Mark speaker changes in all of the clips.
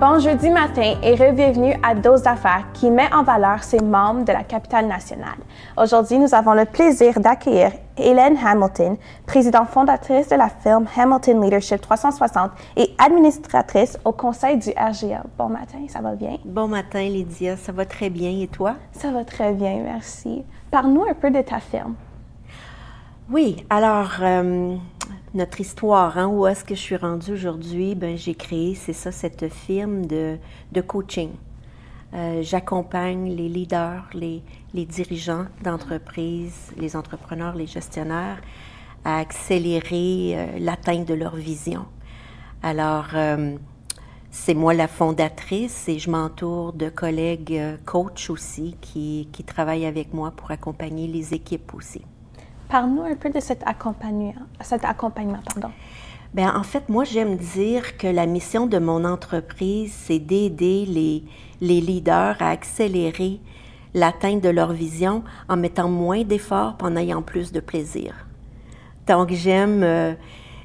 Speaker 1: Bon jeudi matin et bienvenue à Dose d'affaires qui met en valeur ses membres de la capitale nationale. Aujourd'hui, nous avons le plaisir d'accueillir Hélène Hamilton, présidente fondatrice de la firme Hamilton Leadership 360 et administratrice au conseil du RGA. Bon matin, ça va bien?
Speaker 2: Bon matin, Lydia, ça va très bien. Et toi?
Speaker 1: Ça va très bien, merci. Parle-nous un peu de ta firme.
Speaker 2: Oui, alors, euh, notre histoire, hein, où est-ce que je suis rendue aujourd'hui? Ben, j'ai créé, c'est ça, cette firme de, de coaching. Euh, j'accompagne les leaders, les, les dirigeants d'entreprise, les entrepreneurs, les gestionnaires à accélérer euh, l'atteinte de leur vision. Alors, c'est moi la fondatrice et je m'entoure de collègues coachs aussi qui, qui travaillent avec moi pour accompagner les équipes aussi.
Speaker 1: Parle-nous un peu de cet accompagnement. Cet accompagnement pardon.
Speaker 2: Bien, en fait, moi, j'aime dire que la mission de mon entreprise, c'est d'aider les, les leaders à accélérer l'atteinte de leur vision en mettant moins d'efforts en ayant plus de plaisir. Donc, j'aime euh,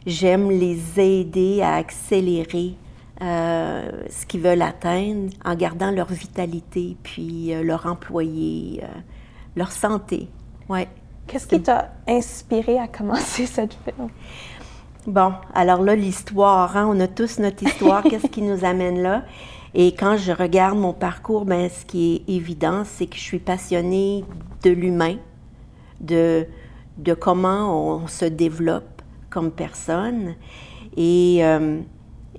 Speaker 2: j'aime les aider à accélérer euh, ce qu'ils veulent atteindre en gardant leur vitalité, puis euh, leur employé, leur santé. Ouais.
Speaker 1: Qu'est-ce qui t'a inspiré à commencer cette film?
Speaker 2: Bon, alors là, l'histoire, hein, on a tous notre histoire, qu'est-ce qui nous amène là? Et quand je regarde mon parcours, ben, ce qui est évident, c'est que je suis passionnée de l'humain, de, de comment on se développe comme personne. Et, euh,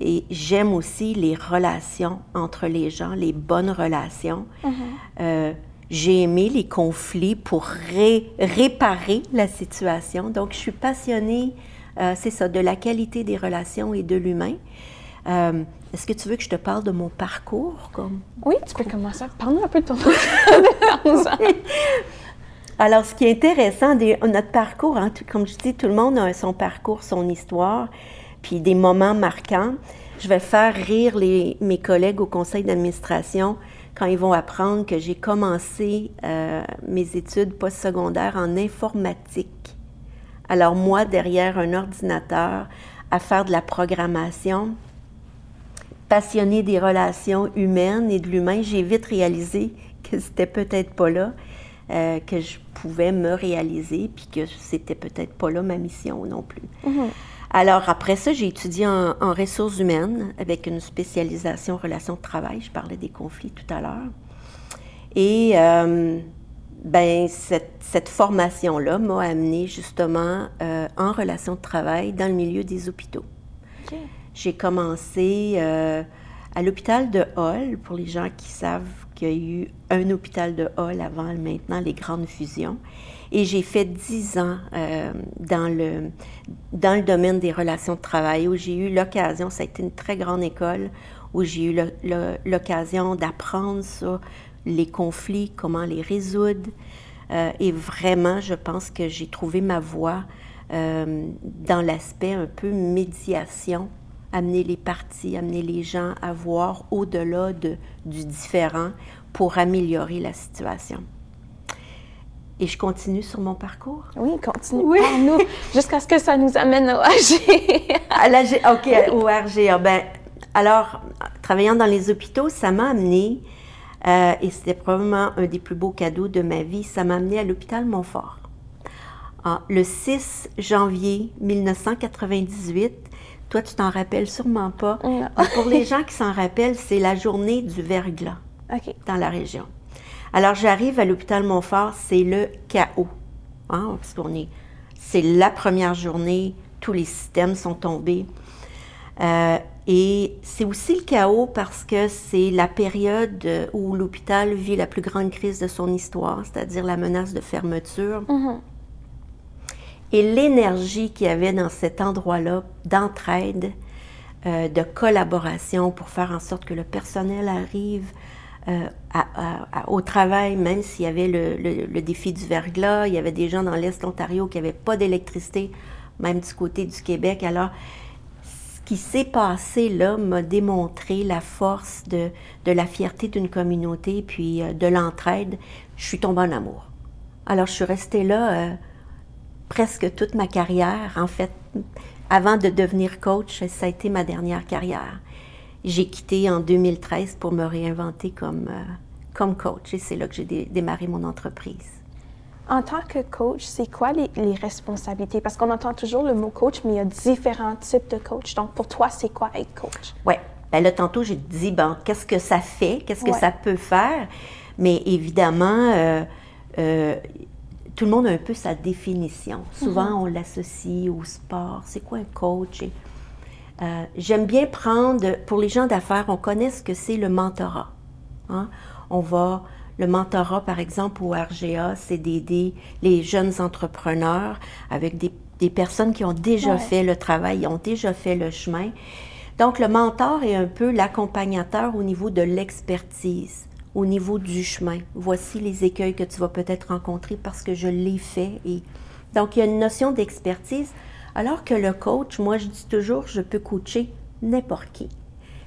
Speaker 2: et j'aime aussi les relations entre les gens, les bonnes relations. Mm-hmm. Euh, j'ai aimé les conflits pour réparer la situation. Donc, je suis passionnée, euh, c'est ça, de la qualité des relations et de l'humain. Euh, est-ce que tu veux que je te parle de mon parcours? Comme...
Speaker 1: Oui, tu peux commencer. Parle-nous un peu de ton parcours.
Speaker 2: Alors, ce qui est intéressant, notre parcours, hein, comme je dis, tout le monde a son parcours, son histoire, puis des moments marquants. Je vais faire rire mes collègues au conseil d'administration quand ils vont apprendre que j'ai commencé euh, mes études postsecondaires en informatique. Alors moi, derrière un ordinateur, à faire de la programmation, passionnée des relations humaines et de l'humain, j'ai vite réalisé que c'était peut-être pas là, euh, que je pouvais me réaliser, puis que c'était peut-être pas là ma mission non plus. Mm-hmm. Alors, après ça, j'ai étudié en, ressources humaines avec une spécialisation en relations de travail. Je parlais des conflits tout à l'heure. Et euh, ben, cette, formation-là m'a amené justement euh, en relations de travail dans le milieu des hôpitaux. J'ai commencé euh, à l'hôpital de Hall, pour les gens qui savent qu'il y a eu un hôpital de Hall avant maintenant les grandes fusions. Et j'ai fait dix ans euh, dans, le, dans le domaine des relations de travail où j'ai eu l'occasion, ça a été une très grande école, où j'ai eu l'occasion d'apprendre sur les conflits, comment les résoudre. Euh, et vraiment, je pense que j'ai trouvé ma voie euh, dans l'aspect un peu médiation, amener les parties, amener les gens à voir au-delà de, du différent pour améliorer la situation. Et je continue sur mon parcours?
Speaker 1: Oui, continue. Oui. nous jusqu'à ce que ça nous amène au RG.
Speaker 2: à l'AG, OK, au RGA. Ben, alors, travaillant dans les hôpitaux, ça m'a amené, euh, et c'était probablement un des plus beaux cadeaux de ma vie, ça m'a amené à l'hôpital Montfort. Ah, le 6 janvier 1998, toi, tu t'en rappelles sûrement pas. Ah, pour les gens qui s'en rappellent, c'est la journée du verglas dans la région. Alors, j'arrive à l'hôpital Montfort, c'est le chaos. Hein, parce qu'on est, c'est la première journée, tous les systèmes sont tombés. Euh, et c'est aussi le chaos parce que c'est la période où l'hôpital vit la plus grande crise de son histoire, c'est-à-dire la menace de fermeture. Mm-hmm. Et l'énergie qu'il y avait dans cet endroit-là d'entraide, euh, de collaboration pour faire en sorte que le personnel arrive, euh, au travail, même s'il y avait le, défi du verglas, il y avait des gens dans l'Est de l'Ontario qui n'avaient pas d'électricité, même du côté du Québec. Alors, ce qui s'est passé là m'a démontré la force de, la fierté d'une communauté, puis euh, de l'entraide. Je suis tombée en amour. Alors, je suis restée là euh, presque toute ma carrière. En fait, avant de devenir coach, ça a été ma dernière carrière. J'ai quitté en 2013 pour me réinventer comme, euh, comme coach et c'est là que j'ai démarré mon entreprise.
Speaker 1: En tant que coach, c'est quoi les, les responsabilités? Parce qu'on entend toujours le mot coach, mais il y a différents types de coach. Donc, pour toi, c'est quoi être coach?
Speaker 2: Oui. Ben là, tantôt, j'ai dit, bon, qu'est-ce que ça fait? Qu'est-ce que ça peut faire? Mais évidemment, euh, euh, tout le monde a un peu sa définition. Souvent, mm-hmm. on l'associe au sport. C'est quoi un coach? Euh, j'aime bien prendre, pour les gens d'affaires, on connaît ce que c'est le mentorat. Hein? On va, le mentorat, par exemple, au RGA, c'est d'aider les jeunes entrepreneurs avec des, personnes qui ont déjà fait le travail, ont déjà fait le chemin. Donc, le mentor est un peu l'accompagnateur au niveau de l'expertise, au niveau du chemin. Voici les écueils que tu vas peut-être rencontrer parce que je l'ai fait. Et... Donc, il y a une notion d'expertise. Alors que le coach, moi, je dis toujours, je peux coacher n'importe qui.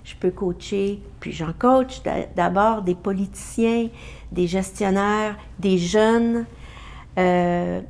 Speaker 2: Je peux coacher, puis j'en coach d'abord des politiciens, des gestionnaires, des jeunes, euh,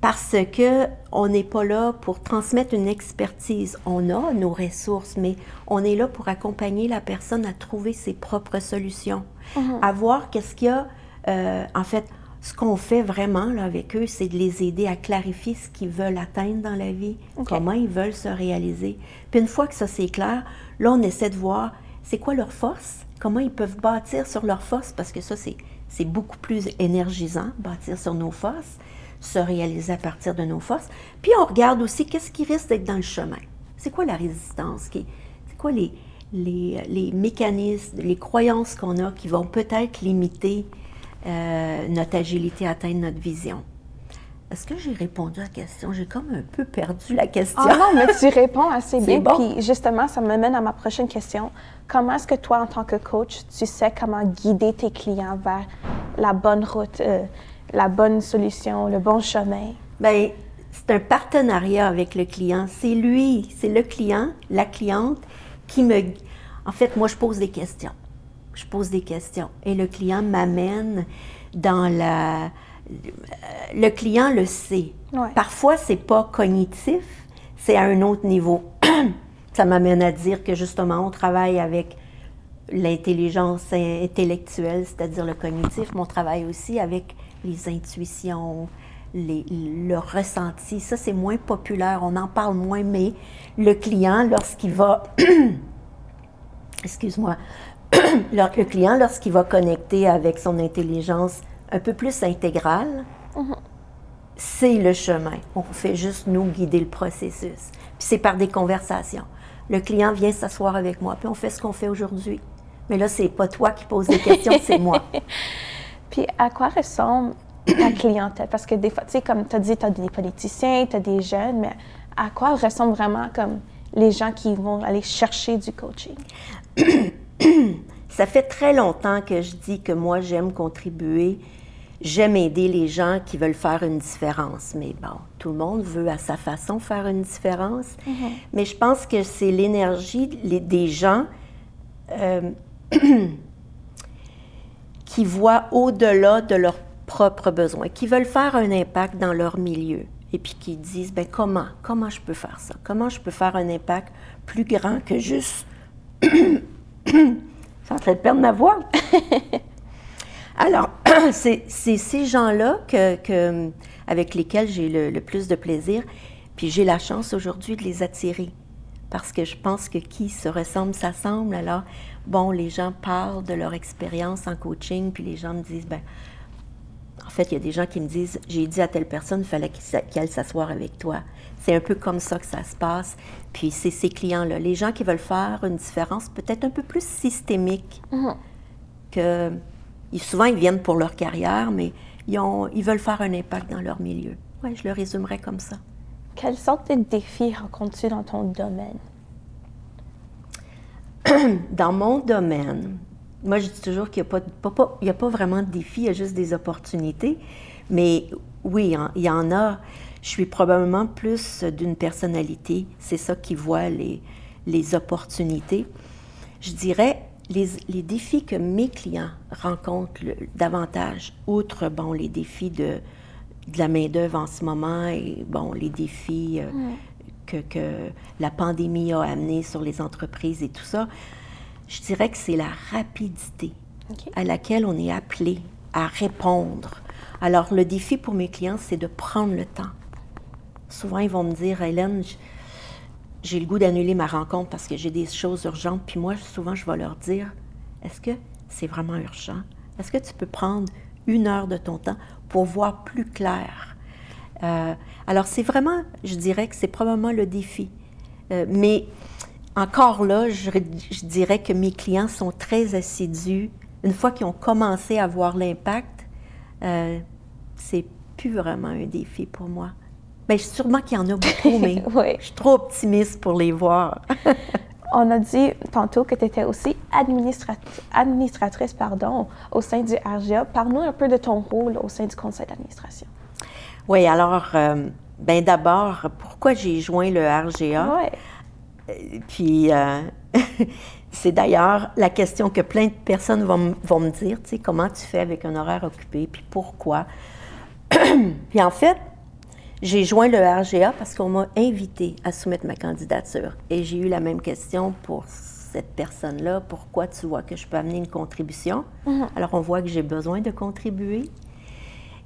Speaker 2: parce que on n'est pas là pour transmettre une expertise. On a nos ressources, mais on est là pour accompagner la personne à trouver ses propres solutions, mm-hmm. à voir qu'est-ce qu'il y a. Euh, en fait, ce qu'on fait vraiment là, avec eux, c'est de les aider à clarifier ce qu'ils veulent atteindre dans la vie, comment ils veulent se réaliser. Puis une fois que ça c'est clair, là, on essaie de voir c'est quoi leur force, comment ils peuvent bâtir sur leur force, parce que ça, c'est beaucoup plus énergisant, bâtir sur nos forces, se réaliser à partir de nos forces. Puis on regarde aussi qu'est-ce qui risque d'être dans le chemin. C'est quoi la résistance? C'est quoi les, les, les mécanismes, les croyances qu'on a qui vont peut-être limiter euh, notre agilité atteindre notre vision. Est-ce que j'ai répondu à la question? J'ai comme un peu perdu la question.
Speaker 1: Ah non, mais tu réponds assez bien. Puis justement, ça me mène à ma prochaine question. Comment est-ce que toi, en tant que coach, tu sais comment guider tes clients vers la bonne route, euh, la bonne solution, le bon chemin?
Speaker 2: Bien, c'est un partenariat avec le client. C'est lui, c'est le client, la cliente qui me... En fait, moi, je pose des questions je pose des questions et le client m'amène dans la. Le client le sait. Parfois, c'est pas cognitif, c'est à un autre niveau. Ça m'amène à dire que justement, on travaille avec l'intelligence intellectuelle, c'est-à-dire le cognitif, mais on travaille aussi avec les intuitions, les, le ressenti. Ça, c'est moins populaire, on en parle moins, mais le client, lorsqu'il va, excuse-moi, le client, lorsqu'il va connecter avec son intelligence un peu plus intégrale, mhm. c'est le chemin. On fait juste nous guider le processus. Puis c'est par des conversations. Le client vient s'asseoir avec moi, puis on fait ce qu'on fait aujourd'hui. Mais là, c'est pas toi qui poses des questions, c'est moi.
Speaker 1: Puis à quoi ressemble ta clientèle? Parce que des fois, tu sais, comme tu as dit, tu as des politiciens, tu as des jeunes, mais à quoi ressemble vraiment comme les gens qui vont aller chercher du coaching?
Speaker 2: Ça fait très longtemps que je dis que moi, j'aime contribuer, j'aime aider les gens qui veulent faire une différence. Mais bon, tout le monde veut à sa façon faire une différence. Mm-hmm. Mais je pense que c'est l'énergie des gens euh, qui voient au-delà de leurs propres besoins, qui veulent faire un impact dans leur milieu et puis qui disent ben comment comment je peux faire ça? Comment je peux faire un impact plus grand que juste je en train de perdre ma voix. Alors, c'est ces gens-là que, avec lesquels j'ai le, plus de plaisir. Puis j'ai la chance aujourd'hui de les attirer. Parce que je pense que qui se ressemble s'assemble. Alors, bon, les gens parlent de leur expérience en coaching, puis les gens me disent, ben, en fait, il y a des gens qui me disent, j'ai dit à telle personne, il fallait qu'elle s'asseoir avec toi. C'est un peu comme ça que ça se passe. Puis c'est ces clients-là, les gens qui veulent faire une différence peut-être un peu plus systémique, mhm. que souvent ils viennent pour leur carrière, mais ils, ont, ils veulent faire un impact dans leur milieu. Oui, je le résumerai comme ça.
Speaker 1: Quelles sortes de défis? Rencontres-tu dans ton domaine?
Speaker 2: dans mon domaine, moi je dis toujours qu'il n'y a, pas, a pas vraiment de défis, il y a juste des opportunités. Mais oui, il y en a je suis probablement plus d'une personnalité. C'est ça qui voit les, les opportunités. Je dirais, les, les, défis que mes clients rencontrent davantage, outre bon, les défis de, de la main-d'œuvre en ce moment et bon, les défis euh, que, que, la pandémie a amenés sur les entreprises et tout ça, Je dirais que c'est la rapidité à laquelle on est appelé à répondre. Alors, le défi pour mes clients, c'est de prendre le temps. Souvent, ils vont me dire, Hélène, j'ai le goût d'annuler ma rencontre parce que j'ai des choses urgentes. Puis moi, souvent, je vais leur dire, est-ce que c'est vraiment urgent? Est-ce que tu peux prendre une heure de ton temps pour voir plus clair? Euh, alors, c'est vraiment, je dirais que c'est probablement le défi. Euh, mais encore là, je, dirais que mes clients sont très assidus. Une fois qu'ils ont commencé à voir l'impact, euh, c'est plus vraiment un défi pour moi. Mais sûrement qu'il y en a beaucoup, mais je suis trop optimiste pour les voir.
Speaker 1: On a dit tantôt que tu étais aussi administratrice pardon, au sein du RGA. Parle-nous un peu de ton rôle au sein du conseil d'administration.
Speaker 2: Oui, alors, euh, ben d'abord, pourquoi j'ai joint le RGA?
Speaker 1: Oui.
Speaker 2: Euh, puis, euh, c'est d'ailleurs la question que plein de personnes vont, vont me dire, tu sais, comment tu fais avec un horaire occupé, puis pourquoi? puis en fait, j'ai joint le RGA parce qu'on m'a invité à soumettre ma candidature. Et j'ai eu la même question pour cette personne-là. Pourquoi tu vois que je peux amener une contribution? Mhm. Alors, on voit que j'ai besoin de contribuer.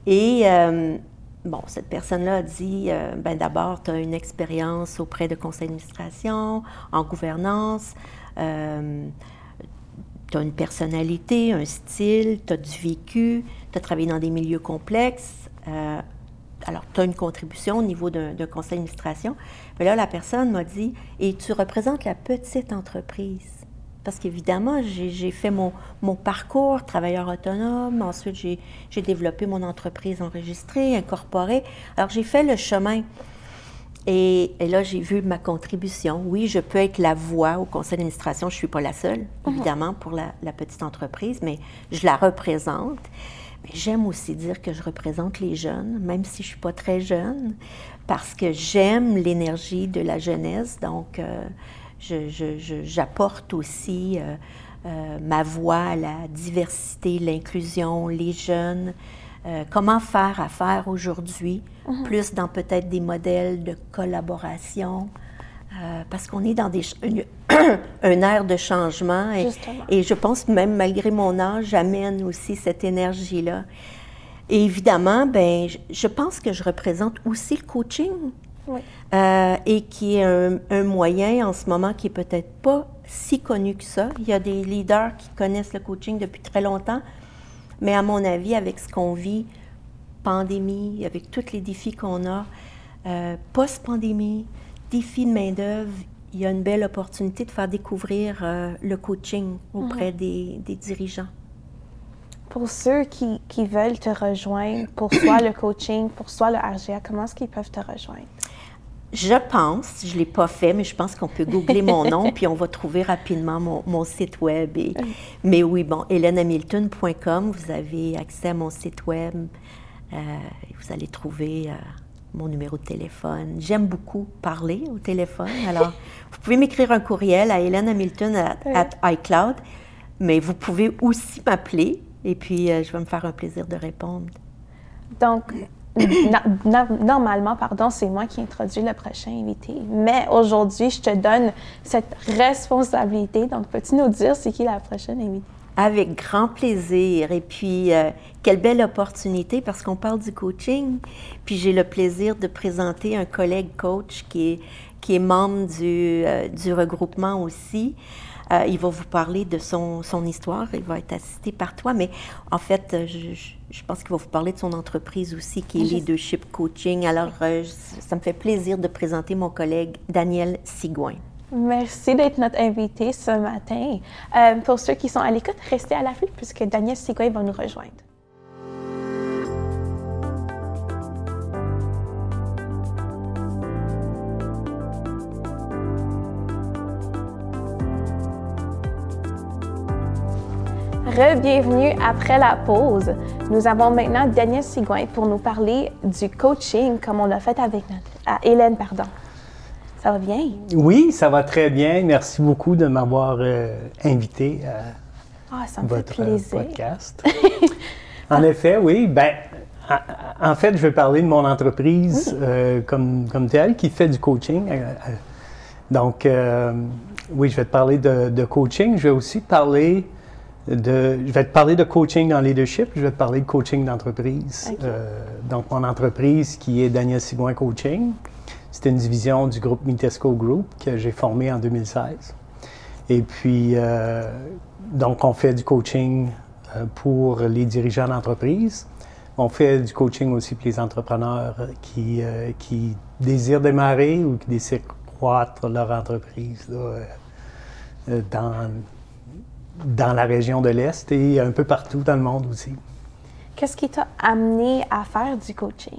Speaker 2: Et, euh, bon, cette personne-là a dit, euh, ben d'abord, tu as une expérience auprès de conseils d'administration, en gouvernance, euh, tu as une personnalité, un style, tu as du vécu, tu as travaillé dans des milieux complexes alors, tu as une contribution au niveau d'un conseil d'administration. Mais là, la personne m'a dit, et tu représentes la petite entreprise. Parce qu'évidemment, j'ai fait mon, parcours travailleur autonome. Ensuite, j'ai développé mon entreprise enregistrée, incorporée. Alors, j'ai fait le chemin. Et, là, j'ai vu ma contribution. Oui, je peux être la voix au conseil d'administration. Je ne suis pas la seule, mhm. évidemment, pour la, la, petite entreprise, mais je la représente. J'aime aussi dire que je représente les jeunes, même si je ne suis pas très jeune, parce que j'aime l'énergie de la jeunesse. Donc, euh, j'apporte aussi euh, euh, ma voix à la diversité, l'inclusion, les jeunes. comment faire affaire aujourd'hui, mhm. plus dans peut-être des modèles de collaboration, euh, parce qu'on est dans des, un air de changement. Et, et, je pense même malgré mon âge, j'amène aussi cette énergie-là. Et évidemment, ben, je pense que je représente aussi le coaching. Euh, et qui est un, un, moyen en ce moment qui est peut-être pas si connu que ça. Il y a des leaders qui connaissent le coaching depuis très longtemps, mais à mon avis, avec ce qu'on vit, pandémie, avec tous les défis qu'on a, euh, post-pandémie, défi de main-d'œuvre, il y a une belle opportunité de faire découvrir euh, le coaching auprès mhm. des, des, dirigeants.
Speaker 1: Pour ceux qui, qui, veulent te rejoindre, pour soit le coaching, pour soit le RGA, comment est-ce qu'ils peuvent te rejoindre?
Speaker 2: Je pense, je ne l'ai pas fait, mais je pense qu'on peut googler mon nom, puis on va trouver rapidement mon, mon site web. Et, mais oui, bon, hélènehamilton.com, vous avez accès à mon site web. Euh, vous allez trouver... Euh, mon numéro de téléphone. J'aime beaucoup parler au téléphone. Alors, vous pouvez m'écrire un courriel à Hélène Hamilton at, iCloud, mais vous pouvez aussi m'appeler et puis euh, je vais me faire un plaisir de répondre.
Speaker 1: Donc, normalement, pardon, c'est moi qui introduis le prochain invité. Mais aujourd'hui, je te donne cette responsabilité. Donc, peux-tu nous dire c'est qui la prochaine invitée?
Speaker 2: Avec grand plaisir. Et puis, euh, quelle belle opportunité parce qu'on parle du coaching. Puis j'ai le plaisir de présenter un collègue coach qui est, membre du, euh, du regroupement aussi. Euh, il va vous parler de son, histoire. Il va être assisté par toi. Mais en fait, je pense qu'il va vous parler de son entreprise aussi, qui est Leadership Coaching. Alors, ça me fait plaisir de présenter mon collègue Daniel Sigouin.
Speaker 1: Merci d'être notre invité ce matin. Euh, pour ceux qui sont à l'écoute, restez à l'affût puisque Daniel Sigouin va nous rejoindre. Re-bienvenue après la pause. Nous avons maintenant Daniel Sigouin pour nous parler du coaching comme on l'a fait avec notre, Hélène, pardon. Ça va bien?
Speaker 3: Oui, ça va très bien. Merci beaucoup de m'avoir euh, invité
Speaker 1: à ah, votre
Speaker 3: podcast. en effet, oui. Ben, en fait, je vais parler de mon entreprise euh, comme, comme telle qui fait du coaching. Euh, donc, oui, je vais te parler de, coaching. Je vais aussi parler de, je vais te parler de coaching dans leadership. Je vais te parler de coaching d'entreprise. Euh, donc, mon entreprise qui est Daniel Sigouin Coaching. C'est une division du groupe Mitesco Group que j'ai formé en 2016. Et puis, euh, donc, on fait du coaching euh, pour les dirigeants d'entreprise. On fait du coaching aussi pour les entrepreneurs qui, qui désirent démarrer ou qui désirent croître leur entreprise dans, dans la région de l'Est et un peu partout dans le monde aussi.
Speaker 1: Qu'est-ce qui t'a amené à faire du coaching?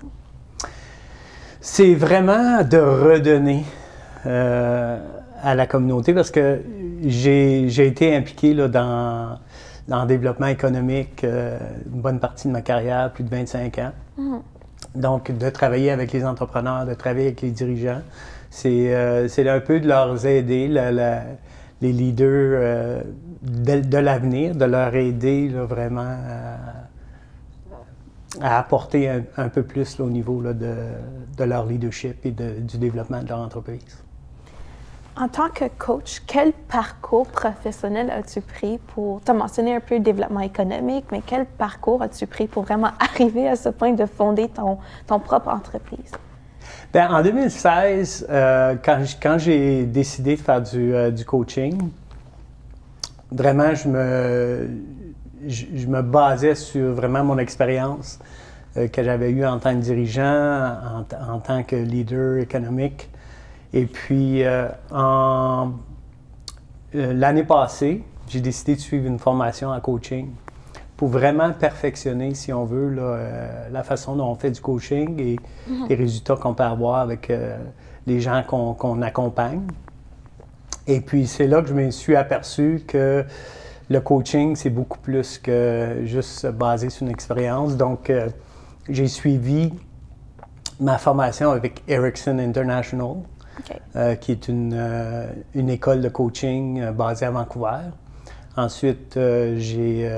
Speaker 3: C'est vraiment de redonner euh, à la communauté parce que j'ai été impliqué là, dans, dans, le développement économique euh, une bonne partie de ma carrière, plus de 25 ans. Mm-hmm. Donc, de travailler avec les entrepreneurs, de travailler avec les dirigeants, c'est euh, un peu de leur aider, les leaders de, l'avenir, de leur aider vraiment à, apporter un, peu plus au niveau de, leur leadership et du développement de leur entreprise.
Speaker 1: En tant que coach, quel parcours professionnel as-tu pris pour, tu as mentionné un peu le développement économique, mais quel parcours as-tu pris pour vraiment arriver à ce point de fonder ton, ton propre entreprise?
Speaker 3: Bien, en 2016, euh, quand, j'ai décidé de faire du, euh, du coaching, vraiment, je me, je, me basais sur vraiment mon expérience euh, que j'avais eue en tant que dirigeant, en, tant que leader économique. Et puis, euh, en euh, l'année passée, j'ai décidé de suivre une formation en coaching pour vraiment perfectionner, si on veut, la façon dont on fait du coaching et mm-hmm. les résultats qu'on peut avoir avec les gens qu'on accompagne. Et puis, c'est là que je me suis aperçu que le coaching, c'est beaucoup plus que juste basé sur une expérience. Donc, euh, j'ai suivi ma formation avec Ericsson International, euh, qui est une, euh, une, école de coaching basée à Vancouver. Ensuite, j'ai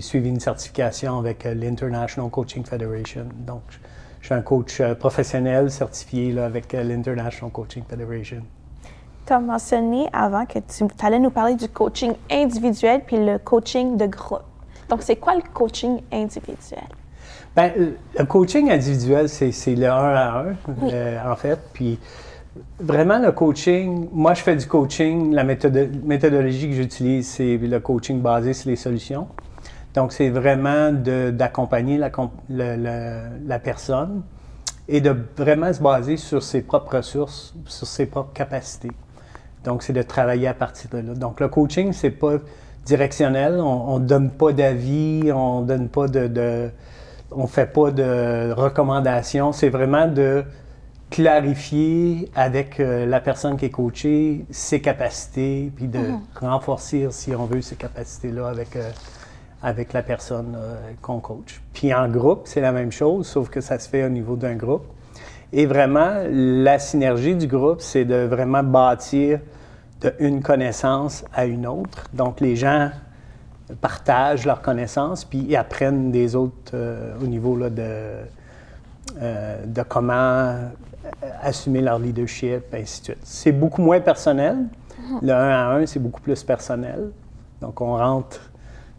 Speaker 3: suivi une certification avec l'International Coaching Federation. Donc, je suis un coach professionnel certifié là, avec l'International Coaching Federation.
Speaker 1: Tu as mentionné avant que tu allais nous parler du coaching individuel puis le coaching de groupe. Donc, c'est quoi le coaching individuel?
Speaker 3: Bien, le coaching individuel, c'est le 1 à 1, euh, en fait. Puis, vraiment, le coaching, moi, je fais du coaching. La méthodologie que j'utilise, c'est le coaching basé sur les solutions. Donc, c'est vraiment d'accompagner la, la, personne et de vraiment se baser sur ses propres ressources, sur ses propres capacités. Donc, c'est de travailler à partir de là. Donc, le coaching, c'est pas directionnel. On ne donne pas d'avis, on donne pas de, on fait pas de recommandations. C'est vraiment de clarifier avec euh, la personne qui est coachée ses capacités, puis de mhm. renforcer, si on veut, ces capacités-là avec, euh, avec la personne euh, qu'on coach. Puis en groupe, c'est la même chose, sauf que ça se fait au niveau d'un groupe. Et vraiment, la synergie du groupe, c'est de vraiment bâtir d'une connaissance à une autre. Donc, les gens partagent leurs connaissances, puis ils apprennent des autres euh, au niveau là, de, euh, de comment euh, assumer leur leadership, ainsi de suite. C'est beaucoup moins personnel. Le 1 à 1, c'est beaucoup plus personnel. Donc, on rentre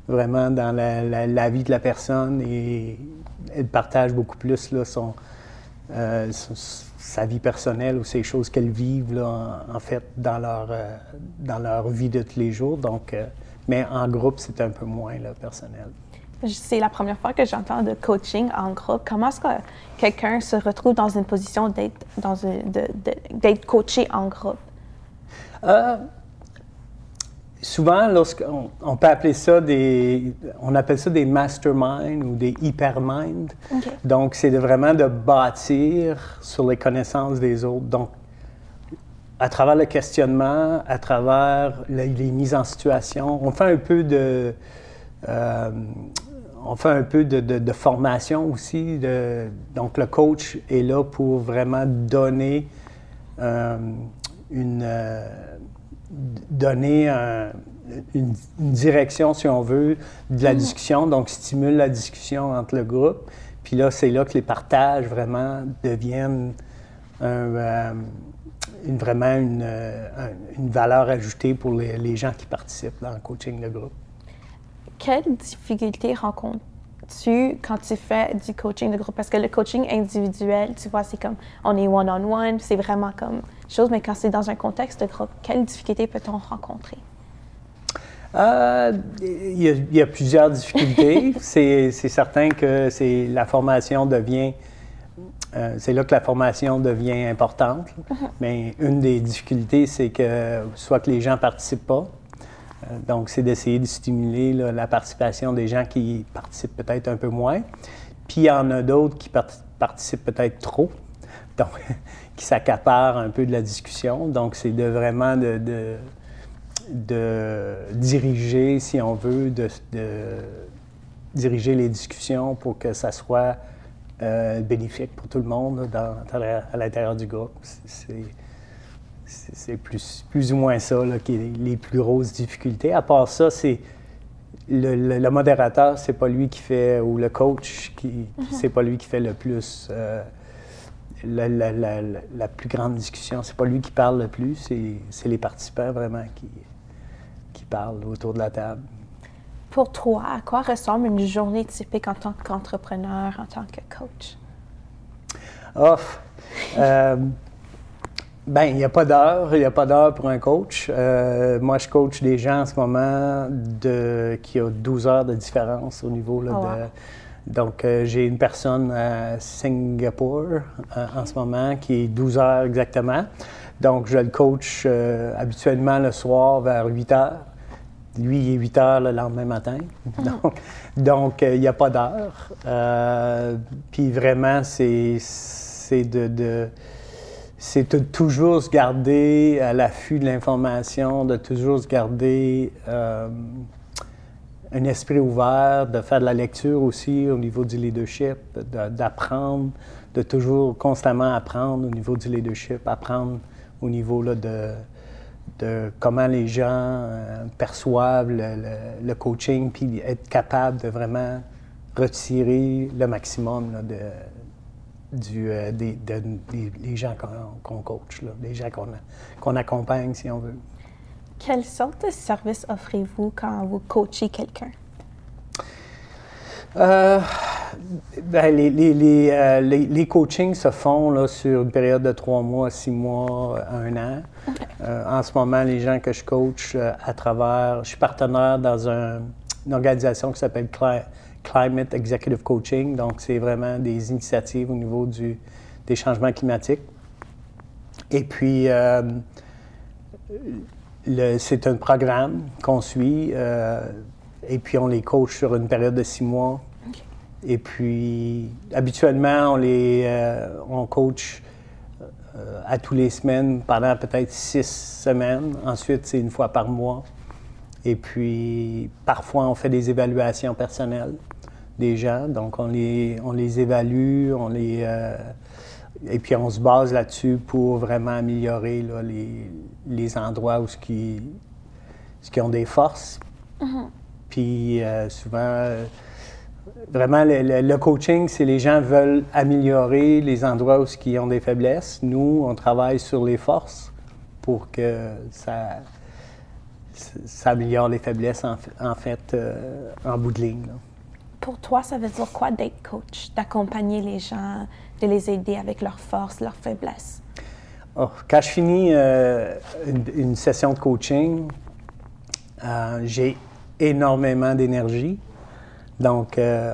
Speaker 3: vraiment dans la, vie de la personne et elle partage beaucoup plus là, son sa vie personnelle ou ces choses qu'elles vivent là, en, fait dans leur, euh, dans leur vie de tous les jours. Donc, euh, mais en groupe, c'est un peu moins là, personnel.
Speaker 1: C'est la première fois que j'entends de coaching en groupe. Comment est-ce que quelqu'un se retrouve dans une position d'être coaché en groupe?
Speaker 3: Euh, souvent, lorsqu'on on peut appeler ça des, on appelle ça des masterminds ou des hyperminds. Donc, c'est vraiment de bâtir sur les connaissances des autres. Donc, à travers le questionnement, à travers les, mises en situation, on fait un peu de, euh, on fait un peu de, formation aussi. donc, le coach est là pour vraiment donner euh, une euh, donner une, direction, si on veut, de la mm. discussion, donc stimule la discussion entre le groupe. Puis là, c'est là que les partages vraiment deviennent un, euh, une, vraiment une, une, valeur ajoutée pour les, les, gens qui participent dans le coaching de groupe.
Speaker 1: Quelles difficultés rencontres-tu quand tu fais du coaching de groupe? Parce que le coaching individuel, tu vois, c'est comme on est one-on-one, c'est vraiment comme chose, mais quand c'est dans un contexte de groupe, quelles difficultés peut-on rencontrer?
Speaker 3: Euh, il, y a, plusieurs difficultés. c'est certain que c'est la formation devient euh, c'est là que la formation devient importante. Uh-huh. Mais une des difficultés, c'est que soit que les gens ne participent pas. Euh, donc, c'est d'essayer de stimuler la participation des gens qui participent peut-être un peu moins. Puis, il y en a d'autres qui participent peut-être trop, donc qui s'accaparent un peu de la discussion. Donc, c'est de vraiment de, diriger, si on veut, de, diriger les discussions pour que ça soit euh, bénéfique pour tout le monde à l'intérieur du groupe. Plus, plus ou moins ça là, qui est les plus grosses difficultés. À part ça, c'est le, le, modérateur, c'est pas lui qui fait, ou le coach, qui, mm-hmm. c'est pas lui qui fait le plus, euh, la, la, la, plus grande discussion. C'est pas lui qui parle le plus, c'est les participants vraiment qui, qui parlent autour de la table.
Speaker 1: Pour toi, à quoi ressemble une journée typique en tant qu'entrepreneur, en tant que coach?
Speaker 3: Off. Euh, ben, il n'y a pas d'heure. Il n'y a pas d'heure pour un coach. Euh, moi, je coach des gens en ce moment de, qui ont 12 heures de différence au niveau là, oh, de. Donc, euh, j'ai une personne à Singapour en ce moment qui est 12 heures exactement. Donc, je le coach habituellement le soir vers 8 heures. Lui, il est 8 heures le lendemain matin. Ah. Donc, euh, il n'y a pas d'heure. Euh, puis vraiment, c'est de, c'est de toujours se garder à l'affût de l'information, de toujours se garder euh, un esprit ouvert, de faire de la lecture aussi au niveau du leadership, d'apprendre, de, toujours constamment apprendre au niveau du leadership, apprendre au niveau là, de de comment les gens euh, perçoivent le, coaching, puis être capable de vraiment retirer le maximum de, du, euh, des, gens qu'on coach, là, des gens qu'on accompagne, si on veut.
Speaker 1: Quelle sorte de service offrez-vous quand vous coachez quelqu'un?
Speaker 3: Euh, ben, les, les, euh, les, les, coachings se font là, sur une période de trois mois, six mois, un an. En ce moment, les gens que je coach à travers, je suis partenaire dans un, une organisation qui s'appelle Climate Executive Coaching. Donc, c'est vraiment des initiatives au niveau du, des changements climatiques. Et puis, c'est un programme qu'on suit. et puis, on les coach sur une période de six mois et puis, habituellement, on les euh, on coach euh, à tous les semaines pendant peut-être six semaines. Ensuite, c'est une fois par mois. Et puis, parfois, on fait des évaluations personnelles des gens. Donc, on les, on les évalue, on les, euh, et puis on se base là-dessus pour vraiment améliorer les, les, endroits où ce qui, ce qui ont des forces. Mm-hmm. Puis, souvent Vraiment, le, coaching, c'est les gens veulent améliorer les endroits où ils ont des faiblesses. Nous, on travaille sur les forces pour que ça, ça améliore les faiblesses, en, fait, euh, en bout de ligne.
Speaker 1: Pour toi, ça veut dire quoi d'être coach, d'accompagner les gens, de les aider avec leurs forces, leurs faiblesses?
Speaker 3: Oh, quand je finis euh, une, session de coaching, euh, j'ai énormément d'énergie. Donc, euh,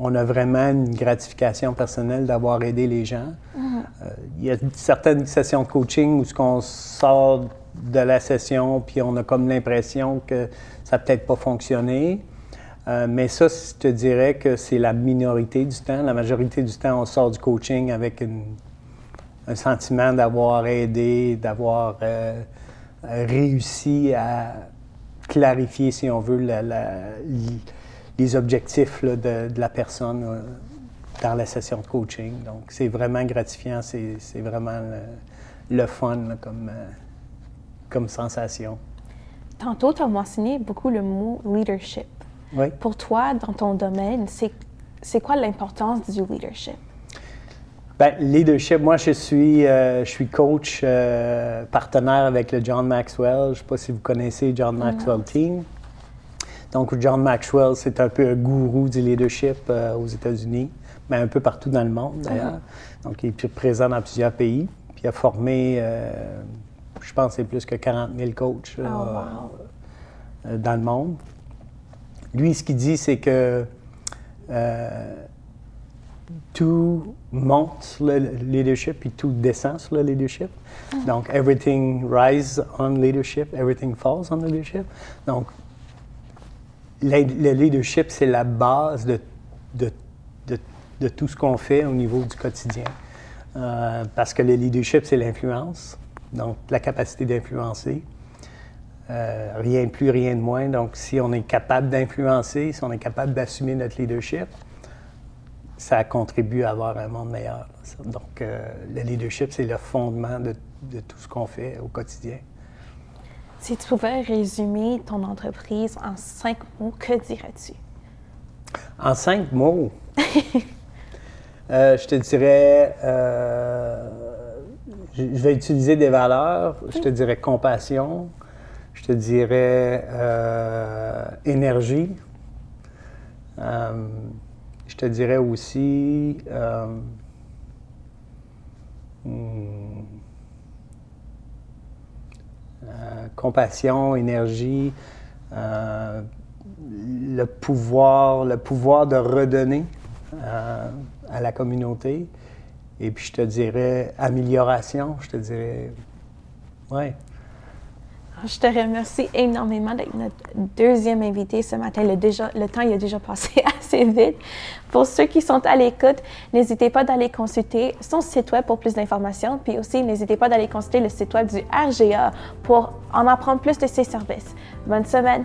Speaker 3: on a vraiment une gratification personnelle d'avoir aidé les gens. Mm-hmm. Il y a certaines sessions de coaching où ce qu'on sort de la session, puis on a comme l'impression que ça n'a peut-être pas fonctionné. Euh, mais ça, je te dirais que c'est la minorité du temps. La majorité du temps, on sort du coaching avec un sentiment d'avoir aidé, d'avoir réussi à clarifier, si on veut, les objectifs de, la personne euh, dans la session de coaching. Donc, c'est vraiment gratifiant, c'est vraiment le, fun euh, comme sensation.
Speaker 1: Tantôt, tu as mentionné beaucoup le mot leadership.
Speaker 3: Oui.
Speaker 1: Pour toi, dans ton domaine, c'est quoi l'importance du leadership?
Speaker 3: Ben, leadership, moi je suis, euh, je suis coach euh, partenaire avec le John Maxwell. Je ne sais pas si vous connaissez John Maxwell Team. Donc John Maxwell, c'est un peu un gourou du leadership euh, aux États-Unis, mais un peu partout dans le monde d'ailleurs. Donc il est présent dans plusieurs pays. Puis il a formé, je pense, c'est plus que 40 000 coachs
Speaker 1: Oh,
Speaker 3: dans le monde. Lui, ce qu'il dit, c'est que tout monte sur le leadership et tout descend sur le leadership. Donc, everything rises on leadership, everything falls on leadership. Donc, le, le leadership, c'est la base de, de, de, de tout ce qu'on fait au niveau du quotidien. Euh, parce que le leadership, c'est l'influence, donc la capacité d'influencer. Euh, rien de plus, rien de moins. Donc, si on est capable d'influencer, si on est capable d'assumer notre leadership, ça contribue à avoir un monde meilleur. Donc, euh, le leadership, c'est le fondement de, de tout ce qu'on fait au quotidien.
Speaker 1: Si tu pouvais résumer ton entreprise en cinq mots, que dirais-tu?
Speaker 3: En cinq mots, euh, je te dirais, je je vais utiliser des valeurs. Je te dirais compassion. Je te dirais euh, énergie. Euh, je te dirais aussi euh, hmm, compassion, énergie, le pouvoir, le pouvoir de redonner à la communauté. Et puis je te dirais amélioration, je te dirais, ouais.
Speaker 1: Je te remercie énormément d'être notre deuxième invité ce matin. Le, temps il a déjà passé assez vite. Pour ceux qui sont à l'écoute, n'hésitez pas d'aller consulter son site web pour plus d'informations. Puis aussi, n'hésitez pas d'aller consulter le site web du RGA pour en apprendre plus de ses services. Bonne semaine!